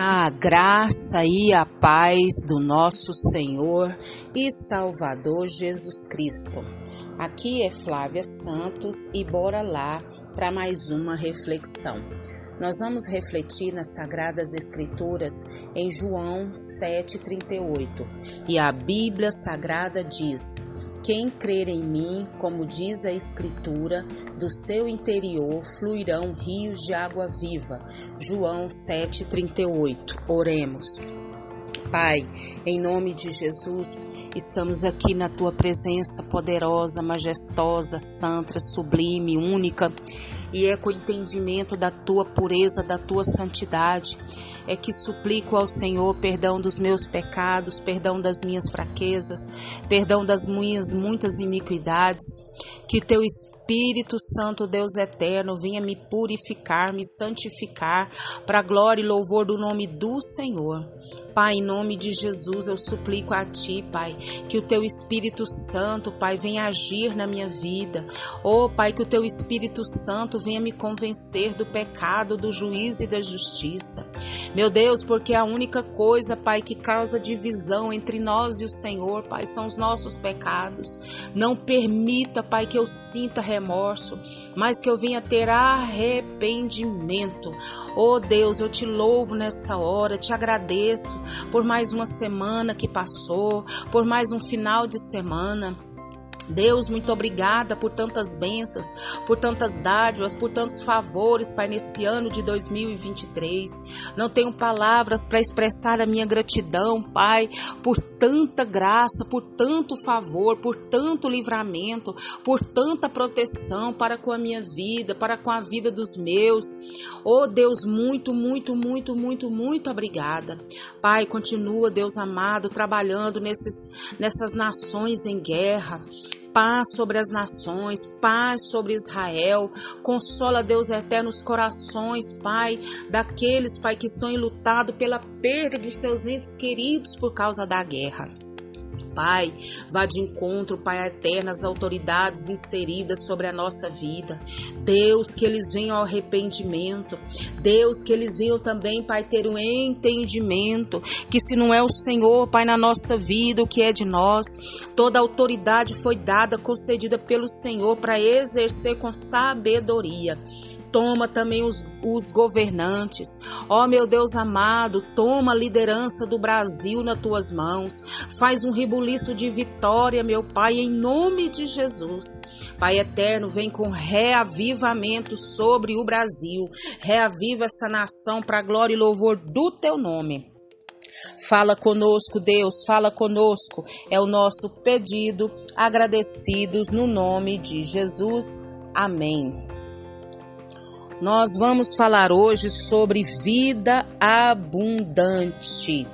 A graça e a paz do nosso Senhor e Salvador Jesus Cristo. Aqui é Flávia Santos e bora lá para mais uma reflexão. Nós vamos refletir nas Sagradas Escrituras em João 7,38 e a Bíblia Sagrada diz: quem crer em mim, como diz a Escritura, do seu interior fluirão rios de água viva. João 7,38. Oremos. Pai, em nome de Jesus, estamos aqui na tua presença poderosa, majestosa, santa, sublime, única e é com o entendimento da tua pureza, da tua santidade, é que suplico ao Senhor perdão dos meus pecados, perdão das minhas fraquezas, perdão das minhas muitas iniquidades, que teu Espírito Espírito Santo, Deus eterno, venha me purificar, me santificar, para glória e louvor do nome do Senhor. Pai, em nome de Jesus, eu suplico a Ti, Pai, que o Teu Espírito Santo, Pai, venha agir na minha vida. Oh, Pai, que o Teu Espírito Santo venha me convencer do pecado, do juízo e da justiça. Meu Deus, porque a única coisa, Pai, que causa divisão entre nós e o Senhor, Pai, são os nossos pecados. Não permita, Pai, que eu sinta remorso, mas que eu venha ter arrependimento. Oh Deus, eu te louvo nessa hora, te agradeço por mais uma semana que passou, por mais um final de semana. Deus, muito obrigada por tantas bênçãos, por tantas dádivas, por tantos favores, Pai, nesse ano de 2023. Não tenho palavras para expressar a minha gratidão, Pai, por tanta graça, por tanto favor, por tanto livramento, por tanta proteção para com a minha vida, para com a vida dos meus. Oh, Deus, muito, muito, muito, muito, muito obrigada. Pai, continua, Deus amado, trabalhando nesses, nessas nações em guerra paz sobre as nações, paz sobre Israel. Consola, Deus eterno, os corações, Pai, daqueles, Pai, que estão enlutados pela perda de seus entes queridos por causa da guerra. Pai, vá de encontro, Pai eterno, às autoridades inseridas sobre a nossa vida. Deus, que eles venham ao arrependimento. Deus, que eles venham também, Pai, ter um entendimento. Que se não é o Senhor, Pai, na nossa vida, o que é de nós, toda autoridade foi dada, concedida pelo Senhor para exercer com sabedoria. Toma também os, os governantes. Ó oh, meu Deus amado, toma a liderança do Brasil nas tuas mãos. Faz um rebuliço de vitória, meu Pai, em nome de Jesus. Pai eterno, vem com reavivamento sobre o Brasil. Reaviva essa nação para glória e louvor do teu nome. Fala conosco, Deus, fala conosco. É o nosso pedido, agradecidos no nome de Jesus. Amém. Nós vamos falar hoje sobre vida abundante.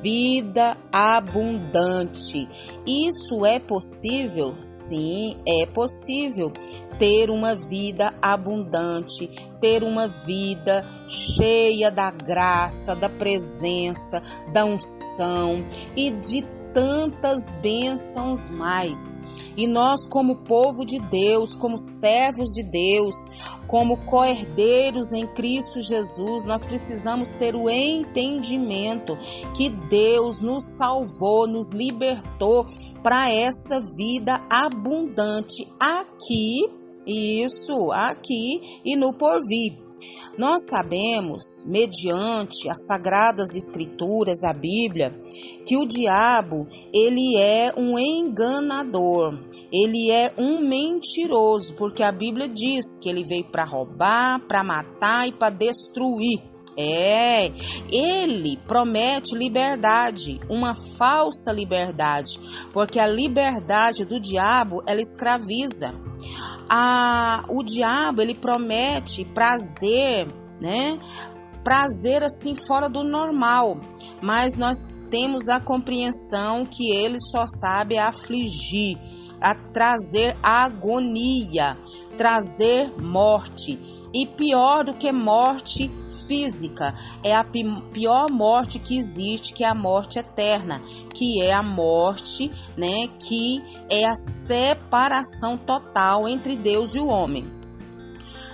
Vida abundante. Isso é possível? Sim, é possível ter uma vida abundante, ter uma vida cheia da graça, da presença, da unção e de tantas bênçãos mais. E nós, como povo de Deus, como servos de Deus, como coerdeiros em Cristo Jesus, nós precisamos ter o entendimento que Deus nos salvou, nos libertou para essa vida abundante aqui, isso, aqui e no porvir. Nós sabemos, mediante as sagradas escrituras, a Bíblia, que o diabo, ele é um enganador, ele é um mentiroso, porque a Bíblia diz que ele veio para roubar, para matar e para destruir. É, ele promete liberdade, uma falsa liberdade, porque a liberdade do diabo ela escraviza. A, o diabo ele promete prazer, né? Prazer assim fora do normal, mas nós temos a compreensão que ele só sabe afligir a trazer agonia, trazer morte. E pior do que morte física, é a pior morte que existe, que é a morte eterna, que é a morte, né, que é a separação total entre Deus e o homem.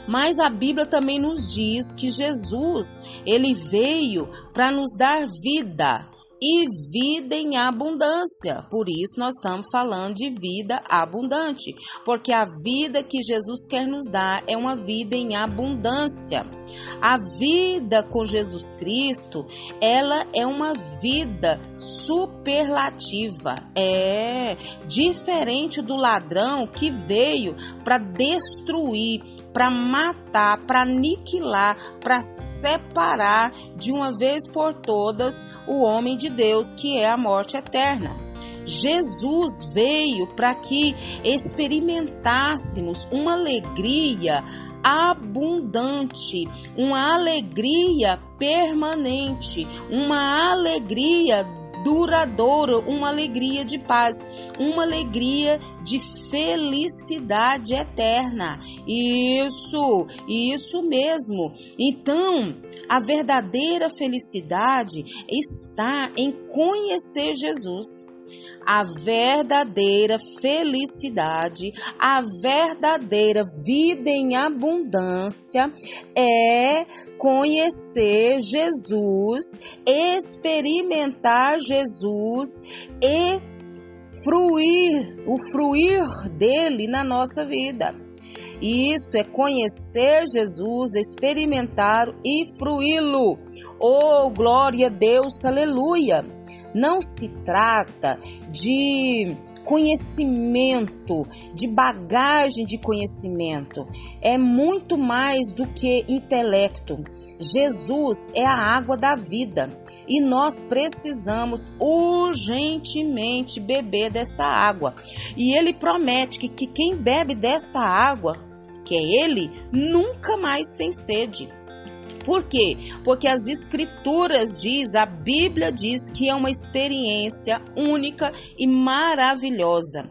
Mas a Bíblia também nos diz que Jesus, ele veio para nos dar vida e vida em abundância. Por isso nós estamos falando de vida abundante, porque a vida que Jesus quer nos dar é uma vida em abundância. A vida com Jesus Cristo, ela é uma vida superlativa. É diferente do ladrão que veio para destruir, para matar, para aniquilar, para separar de uma vez por todas o homem de Deus, que é a morte eterna. Jesus veio para que experimentássemos uma alegria abundante, uma alegria permanente, uma alegria duradouro, uma alegria de paz, uma alegria de felicidade eterna. Isso, isso mesmo. Então, a verdadeira felicidade está em conhecer Jesus a verdadeira felicidade, a verdadeira vida em abundância é conhecer Jesus, experimentar Jesus e fruir, o fruir dele na nossa vida. Isso é conhecer Jesus, experimentar e fruí-lo. Oh, glória a Deus, aleluia! Não se trata de conhecimento, de bagagem de conhecimento. É muito mais do que intelecto. Jesus é a água da vida e nós precisamos urgentemente beber dessa água. E ele promete que, que quem bebe dessa água, que é ele, nunca mais tem sede. Por quê? Porque as escrituras diz, a Bíblia diz que é uma experiência única e maravilhosa.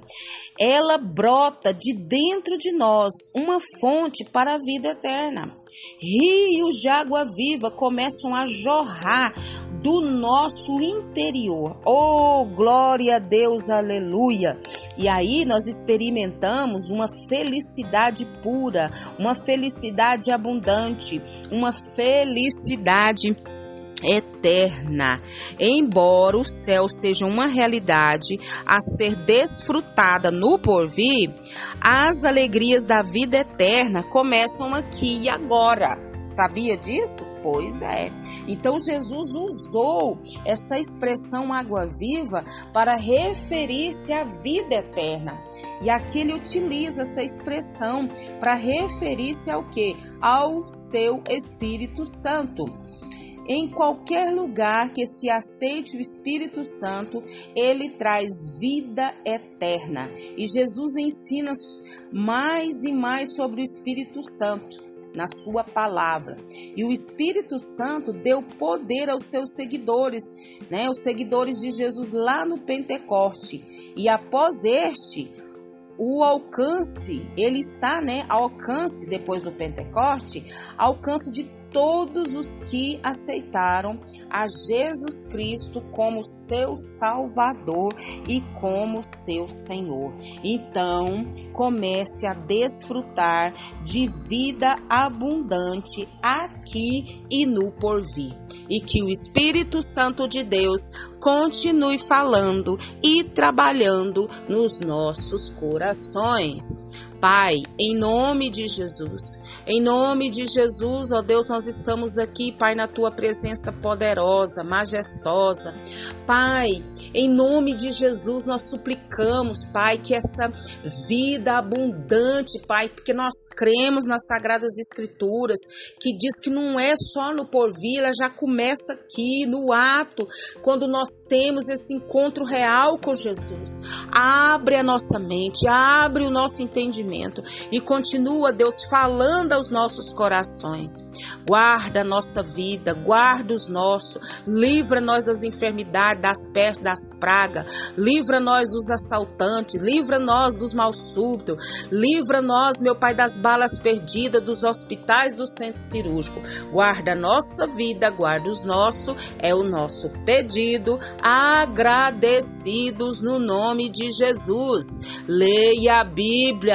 Ela brota de dentro de nós, uma fonte para a vida eterna. Rios de água viva começam a jorrar do nosso interior. Oh, glória a Deus, aleluia! E aí nós experimentamos uma felicidade pura, uma felicidade abundante, uma felicidade eterna. Embora o céu seja uma realidade a ser desfrutada no porvir, as alegrias da vida eterna começam aqui e agora. Sabia disso? Pois é. Então Jesus usou essa expressão água viva para referir-se à vida eterna. E aqui ele utiliza essa expressão para referir-se ao que? Ao seu Espírito Santo. Em qualquer lugar que se aceite o Espírito Santo, ele traz vida eterna. E Jesus ensina mais e mais sobre o Espírito Santo na sua palavra. E o Espírito Santo deu poder aos seus seguidores, né, os seguidores de Jesus lá no Pentecoste. E após este, o alcance, ele está, né, alcance depois do Pentecoste, alcance de todos os que aceitaram a Jesus Cristo como seu Salvador e como seu Senhor. Então, comece a desfrutar de vida abundante aqui e no porvir. E que o Espírito Santo de Deus continue falando e trabalhando nos nossos corações. Pai, em nome de Jesus, em nome de Jesus, ó Deus, nós estamos aqui, Pai, na tua presença poderosa, majestosa. Pai, em nome de Jesus, nós suplicamos, Pai, que essa vida abundante, Pai, porque nós cremos nas sagradas escrituras, que diz que não é só no porvir, ela já começa aqui, no ato, quando nós temos esse encontro real com Jesus. Abre a nossa mente, abre o nosso entendimento e continua, Deus, falando aos nossos corações. Guarda a nossa vida, guarda os nossos, livra nós das enfermidades, das pestes, das pragas, livra nós dos assaltantes, livra nós dos mal súbitos, livra nós, meu Pai, das balas perdidas, dos hospitais, do centro cirúrgico. Guarda a nossa vida, guarda os nossos, é o nosso pedido, agradecidos no nome de Jesus. Leia a Bíblia